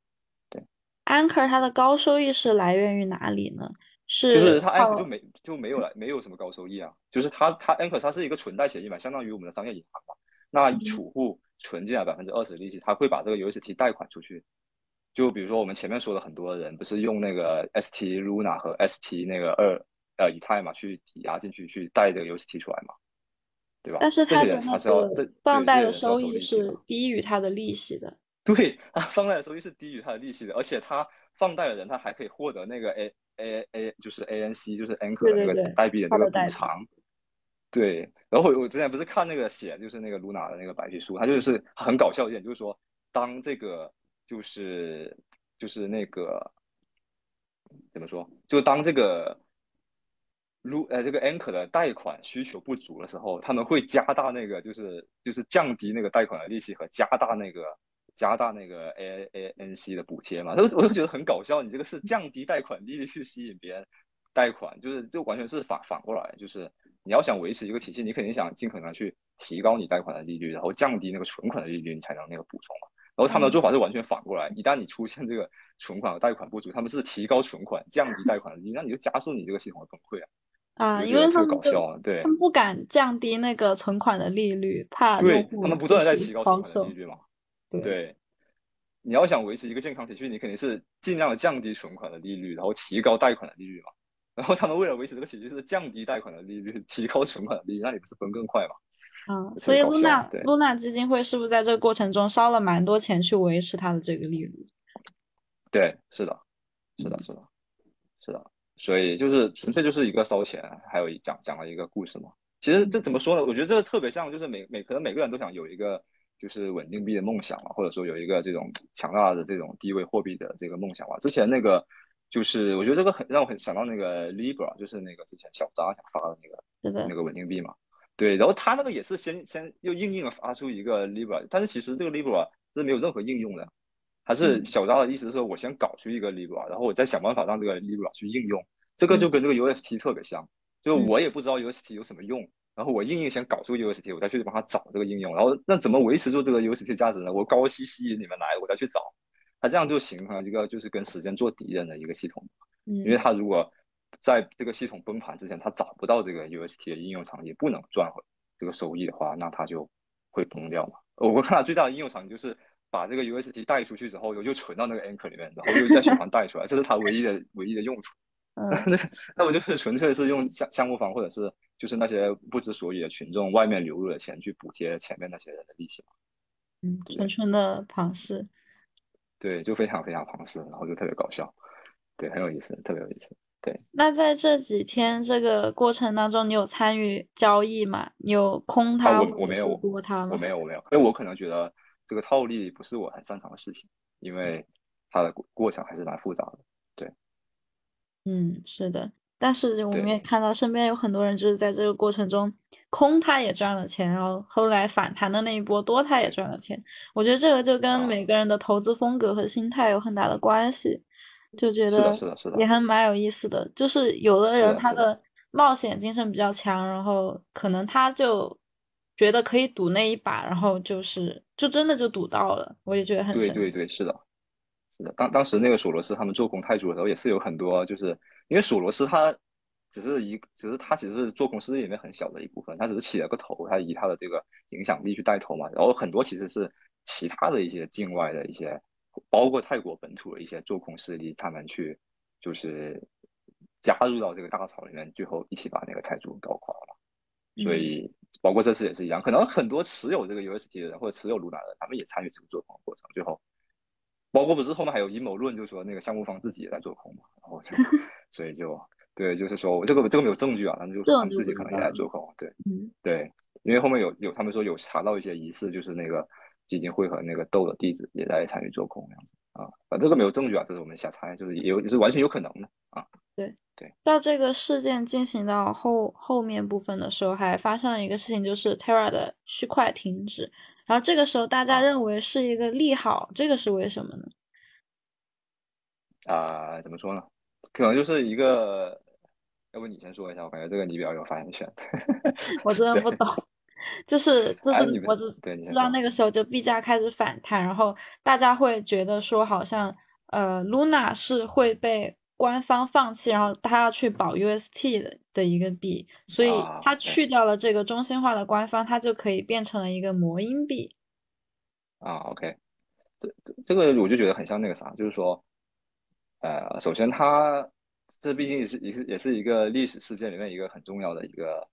Anchor 它的高收益是来源于哪里呢？是就是它 Anchor 就没就没有来没有什么高收益啊，就是它它 Anchor 它是一个存贷协议嘛，相当于我们的商业银行嘛。那嗯储户存进来百分之二十利息，他会把这个 UST 贷款出去。就比如说我们前面说的很多人不是用那个 ST Luna 和 ST 那个二呃以太嘛去抵押进去去贷这个 UST 出来嘛，对吧？但是它要这个放贷的收益是低于它的利息的。对，他放贷的收益是低于他的利息的，而且他放贷的人他还可以获得那个 A A A 就是 ANC 就是 Anchor 的那个代币的那个补偿。对，然后我我之前不是看那个写就是那个 Luna 的那个白皮书，他就是很搞笑一点，就是说当这个就是就是那个怎么说，就当这个。如呃，这个 Anchor 的贷款需求不足的时候，他们会加大那个，就是就是降低那个贷款的利息和加大那个加大那个 A A N C 的补贴嘛。我我就觉得很搞笑，你这个是降低贷款利率去吸引别人贷款，就是就完全是反反过来，就是你要想维持一个体系，你肯定想尽可能去提高你贷款的利率，然后降低那个存款的利率，你才能那个补充嘛。然后他们的做法是完全反过来，一旦你出现这个存款和贷款不足，他们是提高存款，降低贷款的利率，那你就加速你这个系统的崩溃啊。啊，因为觉得特别搞他们搞笑啊对他们不敢降低那个存款的利率，怕对他们不断的在提高存款的利。率嘛。对对，你要想维持一个健康体系，你肯定是尽量的降低存款的利率，然后提高贷款的利率嘛。然后他们为了维持这个体系，是降低贷款的利率，提高存款的利率，那你不是分更快吗？嗯，所以别搞笑 Luna 对 Luna 基金会是不是在这个过程中烧了蛮多钱去维持它的这个利率？对，是的，是的，是的，是的。所以就是纯粹就是一个烧钱，还有一讲讲了一个故事嘛。其实这怎么说呢？我觉得这个特别像，就是每每可能每个人都想有一个就是稳定币的梦想嘛，或者说有一个这种强大的这种地位货币的这个梦想嘛。之前那个就是我觉得这个很让我很想到那个 Libra，就是那个之前小扎想发的那个那，个稳定币嘛。对，然后他那个也是先先又硬硬的发出一个 Libra，但是其实这个 Libra 是没有任何应用的，还是嗯小扎的意思是说我先搞出一个 Libra，然后我再想办法让这个 Libra 去应用，这个就跟这个 UST 特别像，就嗯我也不知道 UST 有什么用，然后我硬硬先搞出 UST，我再去帮他找这个应用，然后那怎么维持住这个 UST 的价值呢？我高息吸引你们来，我再去找，它这样就形成了一个就是跟时间做敌人的一个系统。因为嗯他如果在这个系统崩盘之前，他找不到这个 UST 的应用场景，不能赚回这个收益的话，那他就会崩掉嘛。我看到最大的应用场景就是把这个 UST 带出去之后，又又存到那个 Anchor 里面，然后又再循环带出来，这是它唯一的唯一的用处。嗯那 那我就是纯粹是用项项目方或者是就是那些不知所以的群众外面流入的钱去补贴前面那些人的利息嘛。嗯，纯纯的庞氏。对，就非常非常庞氏，然后就特别搞笑，对，很有意思，特别有意思。对，那在这几天这个过程当中，你有参与交易吗？你有空它啊，我或者是我没有，多它吗？我没有，我没有，因为我可能觉得这个套利不是我很擅长的事情，因为它的过过程还是蛮复杂的。对嗯，是的，但是我们也看到身边有很多人就是在这个过程中空他也赚了钱，然后后来反弹的那一波多他也赚了钱。我觉得这个就跟啊每个人的投资风格和心态有很大的关系，就觉得是的，是的也，还蛮有意思的。就是有的人他的冒险精神比较强，然后可能他就觉得可以赌那一把，然后就是就真的就赌到了，我也觉得很神奇。对对对，是的。当当时那个索罗斯他们做空泰铢的时候，也是有很多，就是因为索罗斯他只是一，只是他其实是做空势力里面很小的一部分，他只是起了个头，他以他的这个影响力去带头嘛。然后很多其实是其他的一些境外的一些，包括泰国本土的一些做空势力，他们去就是加入到这个大潮里面，最后一起把那个泰铢搞垮了。所嗯以包括这次也是一样，可能很多持有这个 UST 的人或者持有卢娜的人，他们也参与这个做空的过程，最后包括不是后面还有阴谋论，就说那个项目方自己也在做空嘛，然后就 所以就对，就是说我这个这个没有证据啊，但是就他们自己可能也在做空，对嗯对，因为后面有有他们说有查到一些疑似，就是那个基金会和那个豆的弟子也在参与做空这样子啊，反正这个没有证据啊，这是我们瞎猜，就是也有也是完全有可能的啊，对对到这个事件进行到后后面部分的时候，还发生了一个事情，就是 Terra 的区块停止，然后这个时候大家啊认为是一个利好，这个是为什么呢？啊、怎么说呢？可能就是一个，要不你先说一下，我感觉这个你比较有发言权。我真的不懂。就是就是哎我只知道那个时候就币价开始反弹，然后大家会觉得说好像呃 Luna 是会被官方放弃，然后他要去保 UST 的的一个币，所以啊他去掉了这个中心化的官方，它就可以变成了一个魔音币。啊，OK，这这这个我就觉得很像那个啥，就是说，呃，首先它这毕竟也是也是也是一个历史事件里面一个很重要的一个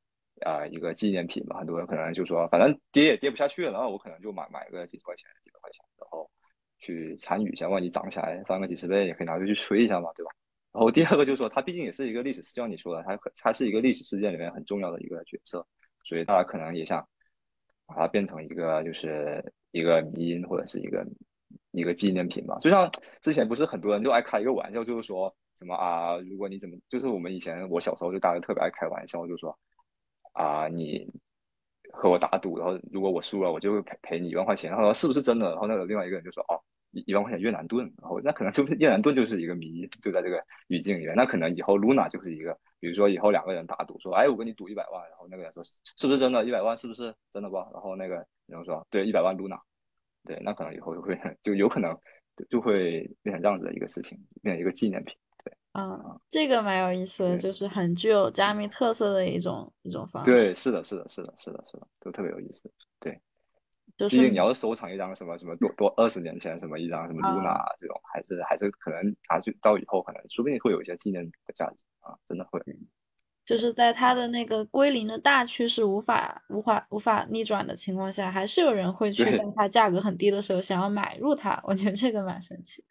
啊、一个纪念品嘛，很多人可能就说，反正跌也跌不下去了，然后我可能就买买个几十块钱、几百块钱，然后去参与一下，万一涨起来翻个几十倍，也可以拿出去吹一下嘛，对吧？然后第二个就是说，它毕竟也是一个历史，就像你说的，它它是一个历史事件里面很重要的一个角色，所以大家可能也想把它变成一个就是一个迷因或者是一个一个纪念品吧。就像之前不是很多人就爱开一个玩笑，就是说什么啊，如果你怎么，就是我们以前我小时候就大家特别爱开玩笑，就说啊你和我打赌，然后如果我输了，我就会赔赔你一万块钱。然后说是不是真的？然后那个另外一个人就说哦。一一万块钱越南盾，然后那可能就是越南盾就是一个谜，就在这个语境里面。那可能以后 Luna 就是一个，比如说以后两个人打赌说，哎，我跟你赌一百万，然后那个人说是不是真的？一百万是不是真的不？然后那个人说对，一百万 Luna，对，那可能以后就会就有可能就会变成这样子的一个事情，变成一个纪念品。对啊，这个蛮有意思的，就是很具有加密特色的一种一种方式。对，是的，是的，是的，是的，是的，都特别有意思。对，就是毕竟你要是收藏一张什么什么多多二十年前什么一张什么 Luna 这种，还是还是可能拿去到以后可能说不定会有一些纪念的价值啊，真的会。就是在它的那个归零的大趋势无法无法无法逆转的情况下，还是有人会去在它价格很低的时候想要买入它。我觉得这个蛮神奇。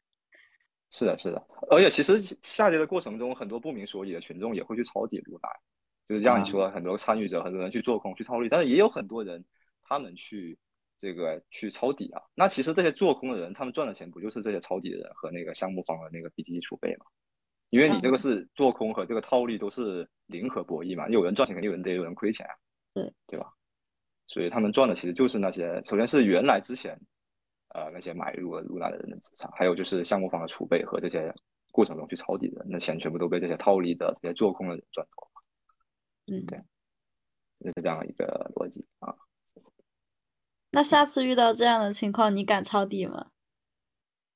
是的，是的，而且其实下跌的过程中，很多不明所以的群众也会去抄底 Luna，就是像你说，很多参与者，很多人去做空去抄底，但是也有很多人他们去这个去抄底啊。那其实这些做空的人，他们赚的钱不就是这些抄底的人和那个项目方的那个 BTC 储备吗？因为你这个是做空和这个套利都是零和博弈嘛，有人赚钱肯定有人得有人亏钱啊，嗯对吧？所以他们赚的其实就是那些，首先是原来之前。呃，那些买入了 Luna 的人的资产，还有就是项目方的储备和这些过程中去抄底的，那钱全部都被这些套利的、这些做空的人赚走了。嗯，对就是这样一个逻辑啊。那下次遇到这样的情况，你敢抄底吗？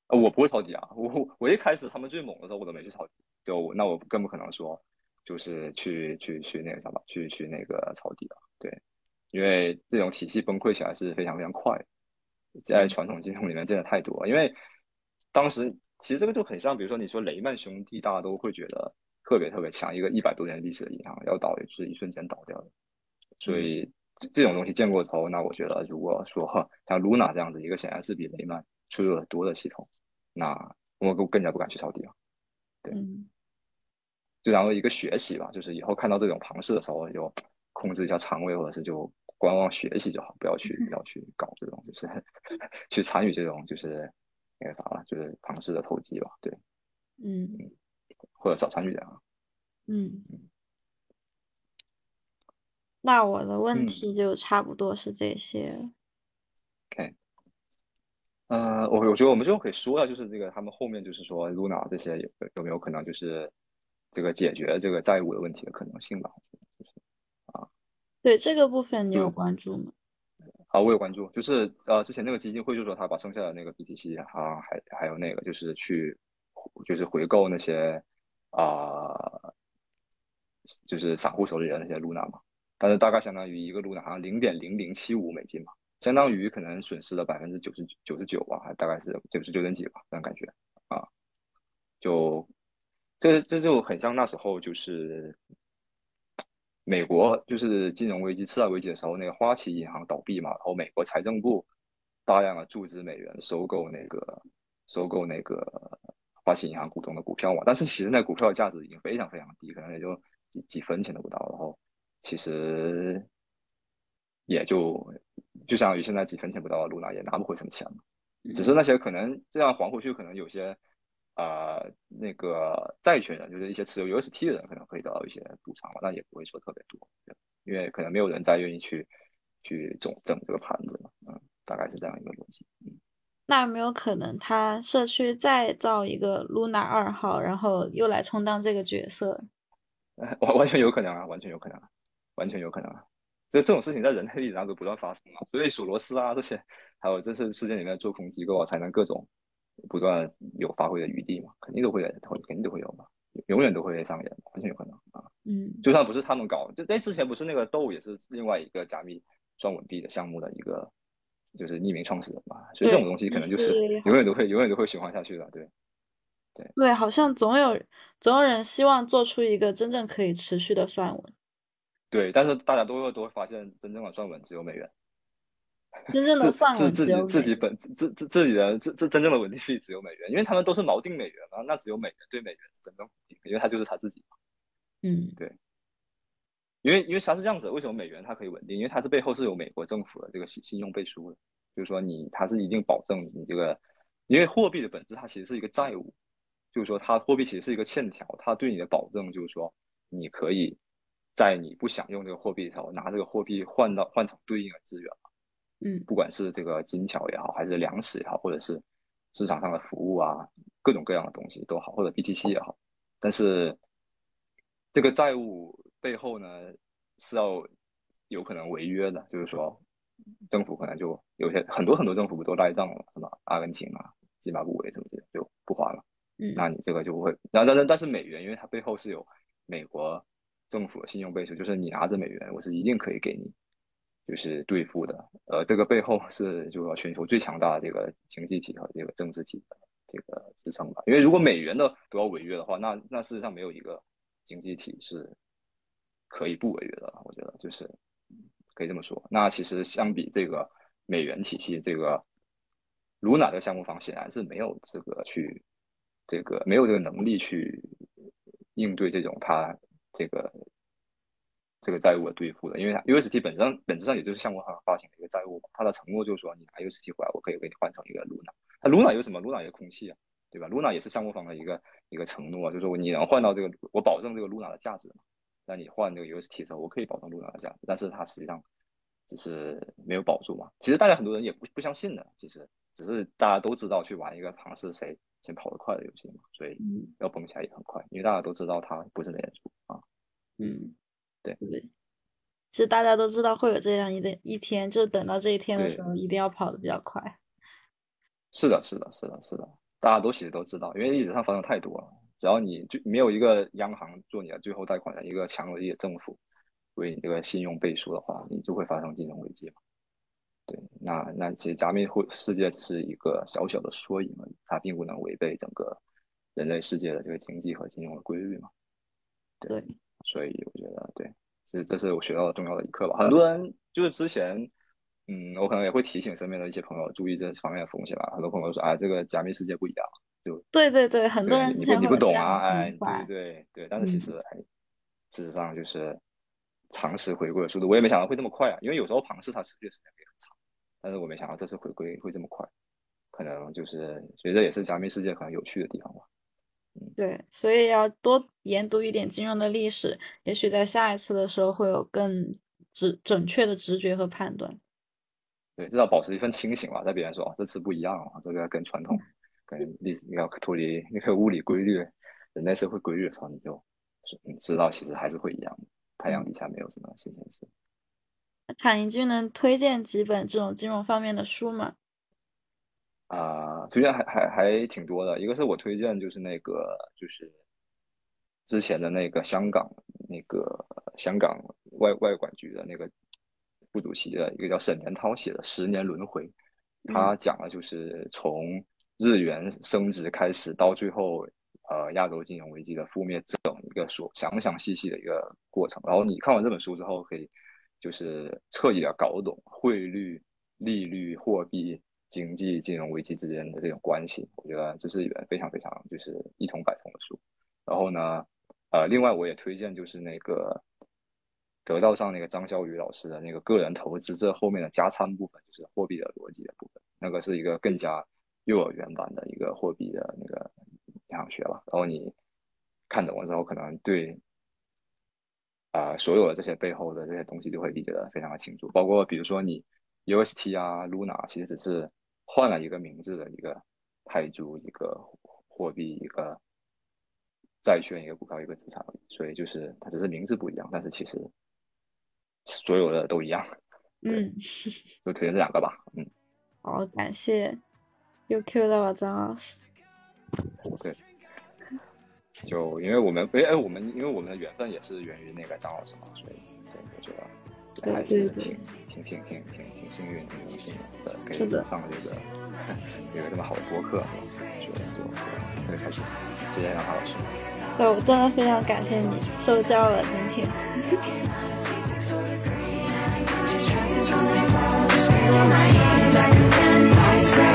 呃我不会抄底啊，我我一开始他们最猛的时候，我都没去抄底，就那我更不可能说就是去去去那个啥吧，去去那个抄底了。对，因为这种体系崩溃起来是非常非常快的。在传统金融里面真的太多了，因为当时其实这个就很像，比如说你说雷曼兄弟，大家都会觉得特别特别强，一个一百多年历史的银行要倒，也是一瞬间倒掉的。所以这这种东西见过之后，那我觉得如果说 像 Luna 这样子一个显然是比雷曼脆弱的多的系统，那我更更加不敢去抄底了。对嗯就然后一个学习吧，就是以后看到这种庞氏的时候，就控制一下仓位，或者是就观望学习就好，不要去不要去搞这种，就是 去参与这种就是那个啥了，就是庞氏的投机吧，对，嗯或者少参与点啊。嗯嗯。那我的问嗯题就差不多是这些。OK，呃，我我觉得我们就可以说了，就是这个他们后面就是说 Luna 这些有有没有可能就是这个解决这个债务的问题的可能性吧？对这个部分你有嗯关注吗？啊，我有关注，就是呃，之前那个基金会就说他把剩下的那个 BTC 啊，还还有那个就是去就是回购那些啊、就是散户手里的那些 Luna 嘛，但是大概相当于一个 Luna 好像零点零零七五美金嘛，相当于可能损失了百分之九十九十九吧，还大概是九十九点几吧，这样感觉啊，就这这就很像那时候就是。美国就是金融危机、次贷危机的时候，那个花旗银行倒闭嘛，然后美国财政部大量的注资美元收购那个收购那个花旗银行股东的股票嘛，但是其实那股票的价值已经非常非常低，可能也就几几分钱都不到，然后其实也就就相当于现在几分钱不到的露娜也拿不回什么钱了，只是那些可能这样还回去，可能有些。啊、呃，那个债权人就是一些持有 UST 的人，可能可以得到一些补偿吧，但也不会说特别多，因为可能没有人再愿意去去整整这个盘子了，嗯，大概是这样一个逻辑。嗯，那有没有可能他社区再造一个 Luna 二号，然后又来充当这个角色？完完全有可能啊，完全有可能、啊，完全有可能啊。这这种事情在人类历史上都不断发生嘛，所以索罗斯啊这些，还有这次事件里面的做空机构啊，才能各种不断有发挥的余地嘛，肯定都会会肯定都会有嘛，永远都会上演，完全有可能啊。嗯就算不是他们搞，就在之前不是那个豆也是另外一个加密双稳币的项目的一个就是匿名创始人嘛，所以这种东西可能就是永远都会永远都会循环下去的，对。对，好像总有总有人希望做出一个真正可以持续的算稳，对，但是大家都会都会发现，真正的算稳只有美元，真正的 自算是自己自己本自自自自己的自自真正的稳定币只有美元，因为他们都是锚定美元嘛，那只有美元对美元是真正稳定，因为它就是他自己嗯，对。因为因为它是这样子，为什么美元它可以稳定？因为它这背后是有美国政府的这个信信用背书的，就是说你它是一定保证你这个，因为货币的本质它其实是一个债务，就是说它货币其实是一个欠条，它对你的保证就是说你可以在你不想用这个货币的时候，拿这个货币换到换成对应的资源，嗯。不管是这个金条也好，还是粮食也好，或者是市场上的服务啊，各种各样的东西都好，或者 BTC 也好，但是这个债务背后呢是要有可能违约的，就是说政府可能就有些很多很多政府不都赖账了，什么？阿根廷啊、津巴布韦什么的就不还了，嗯。那你这个就不会，然后但是但是美元，因为它背后是有美国政府信用背书，就是你拿着美元，我是一定可以给你。就是兑付的，呃，这个背后是就说全球最强大的这个经济体和这个政治体的这个支撑吧。因为如果美元的都要违约的话，那那事实上没有一个经济体是可以不违约的，我觉得就是可以这么说。那其实相比这个美元体系，这个 Luna 的项目方显然是没有这个去这个没有这个能力去应对这种它这个这个债务的兑付的，因为 UST 本质上本质上也就是项目方发行的一个债务嘛，它的承诺就是说你拿 UST 回来，我可以给你换成一个 Luna。它 Luna 有什么？Luna 有空气啊，对吧？Luna 也是项目方的一个一个承诺，就是说你能换到这个，我保证这个 Luna 的价值嘛。那你换这个 UST 的时候，我可以保证 Luna 的价值，但是它实际上只是没有保住嘛。其实大家很多人也不不相信的，其实只是大家都知道去玩一个庞氏谁先跑得快的游戏嘛，所以嗯要崩起来也很快，因为大家都知道它不是美联储啊。嗯，对对。其实大家都知道会有这样一的一天，就等到这一天的时候，一定要跑得比较快。是的，是的，是的，是的，大家都其实都知道，因为历史上发生太多了。只要你就没有一个央行做你的最后贷款的一个强有力的政府为你这个信用背书的话，你就会发生金融危机嘛。对，那那其实加密会世界只是一个小小的缩影而已，它并不能违背整个人类世界的这个经济和金融的规律嘛。对，所以我觉得对，这这是我学到的重要的一课吧。很多人就是之前，嗯，我可能也会提醒身边的一些朋友注意这方面的风险吧。很多朋友说，哎，这个加密世界不一样，就对对对，很多人你不懂啊，哎，对对对，但是其嗯实哎，事实上就是常识回归的速度，我也没想到会这么快啊，因为有时候庞氏它持续的时间可以很长，但是我没想到这次回归会这么快，可能就是所以这也是加密世界可能有趣的地方吧。嗯对，所以要多研读一点金融的历史，也许在下一次的时候会有更直准确的直觉和判断。对，至少保持一份清醒吧，在别人说、哦、这次不一样啊，这个跟传统、跟历你要脱离那个物理规律、人类社会规律的时候，你就你知道其实还是会一样的，太阳底下没有什么新鲜事。那卡宁君能推荐几本这种金融方面的书吗？啊、推荐还还还挺多的。一个是我推荐就是那个就是之前的那个香港那个香港外外管局的那个副主席的一个叫沈连涛写的《十年轮回》，他讲了就是从日元升值开始到最后呃亚洲金融危机的覆灭整一个所详详细细的一个过程。然后你看完这本书之后，可以就是彻底的搞懂汇率、利率、货币。经济金融危机之间的这种关系，我觉得这是一本非常非常就是一通百通的书。然后呢，呃，另外我也推荐就是那个得到上那个张小雨老师的那个个人投资这后面的加餐部分，就是货币的逻辑的部分，那个是一个更加幼儿园版的一个货币的那个银行学吧。然后你看懂了之后，可能对啊、呃所有的这些背后的这些东西就会理解的非常的清楚，包括比如说你 UST 啊、Luna 其实只是换了一个名字的一个泰铢、一个货币、一个债券、一个股票、一个资产所以就是它只是名字不一样，但是其实所有的都一样，嗯，就推荐这两个吧。嗯，好，感谢，又 Q 到了张老师。对，就因为我们，哎哎，我们因为我们的缘分也是源于那个张老师嘛，所以对我觉得也还是挺挺挺挺挺挺幸运、挺荣幸的，可以上这个 有个这么好的播客，是吧？觉得就特别开心，谢谢杨涛老师。对，我真的非常感谢你受教了今天。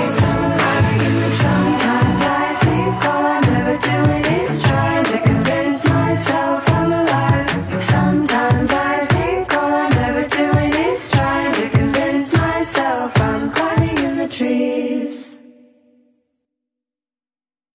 never do it